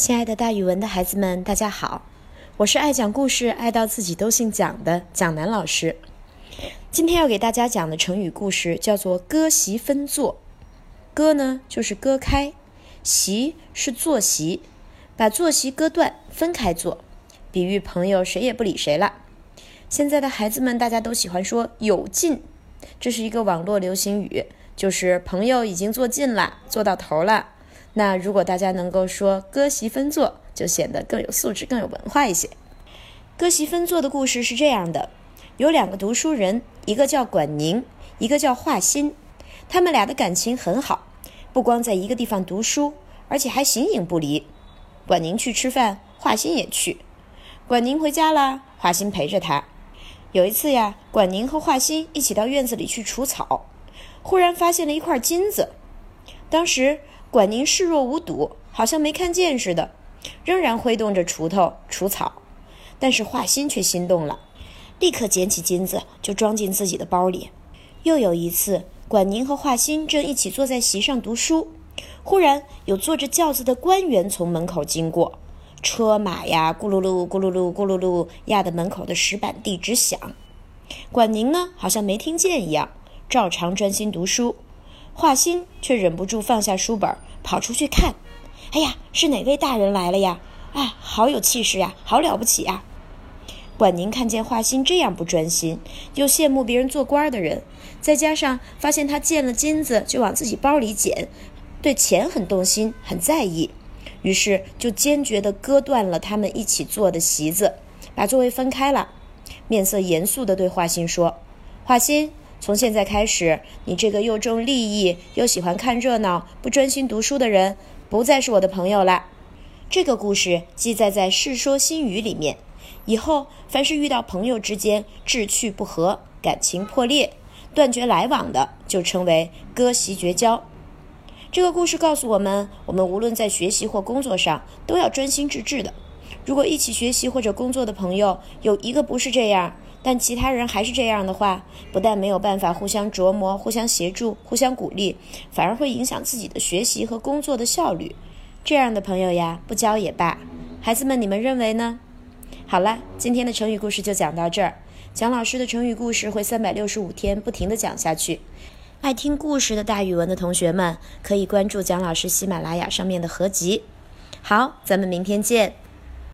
亲爱的，大语文的孩子们，大家好！我是爱讲故事、爱到自己都姓蒋的蒋楠老师。今天要给大家讲的成语故事叫做“割席分坐”。割呢，就是割开；席是坐席，把坐席割断，分开坐，比喻朋友谁也不理谁了。现在的孩子们，大家都喜欢说“有劲”，这是一个网络流行语，就是朋友已经坐近了，坐到头了。那如果大家能够说“割席分坐”，就显得更有素质、更有文化一些。割席分坐的故事是这样的：有两个读书人，一个叫管宁，一个叫华歆，他们俩的感情很好，不光在一个地方读书，而且还形影不离。管宁去吃饭，华歆也去；管宁回家了，华歆陪着他。有一次呀，管宁和华歆一起到院子里去除草，忽然发现了一块金子。当时。管宁视若无睹，好像没看见似的，仍然挥动着锄头除草。但是华歆却心动了，立刻捡起金子就装进自己的包里。又有一次，管宁和华歆正一起坐在席上读书，忽然有坐着轿子的官员从门口经过，车马呀咕噜噜咕噜噜咕噜噜，压得门口的石板地直响。管宁呢，好像没听见一样，照常专心读书。华歆却忍不住放下书本，跑出去看。哎呀，是哪位大人来了呀？啊，好有气势呀，好了不起呀！管宁看见华歆这样不专心，又羡慕别人做官的人，再加上发现他见了金子就往自己包里捡，对钱很动心，很在意，于是就坚决地割断了他们一起坐的席子，把座位分开了，面色严肃地对华歆说：“华歆。”从现在开始，你这个又重利益又喜欢看热闹、不专心读书的人，不再是我的朋友了。这个故事记载在《世说新语》里面。以后凡是遇到朋友之间志趣不合、感情破裂、断绝来往的，就称为割席绝交。这个故事告诉我们，我们无论在学习或工作上，都要专心致志的。如果一起学习或者工作的朋友有一个不是这样，但其他人还是这样的话，不但没有办法互相琢磨、互相协助、互相鼓励，反而会影响自己的学习和工作的效率。这样的朋友呀，不交也罢。孩子们，你们认为呢？好了，今天的成语故事就讲到这儿。蒋老师的成语故事会三百六十五天不停的讲下去。爱听故事的大语文的同学们，可以关注蒋老师喜马拉雅上面的合集。好，咱们明天见。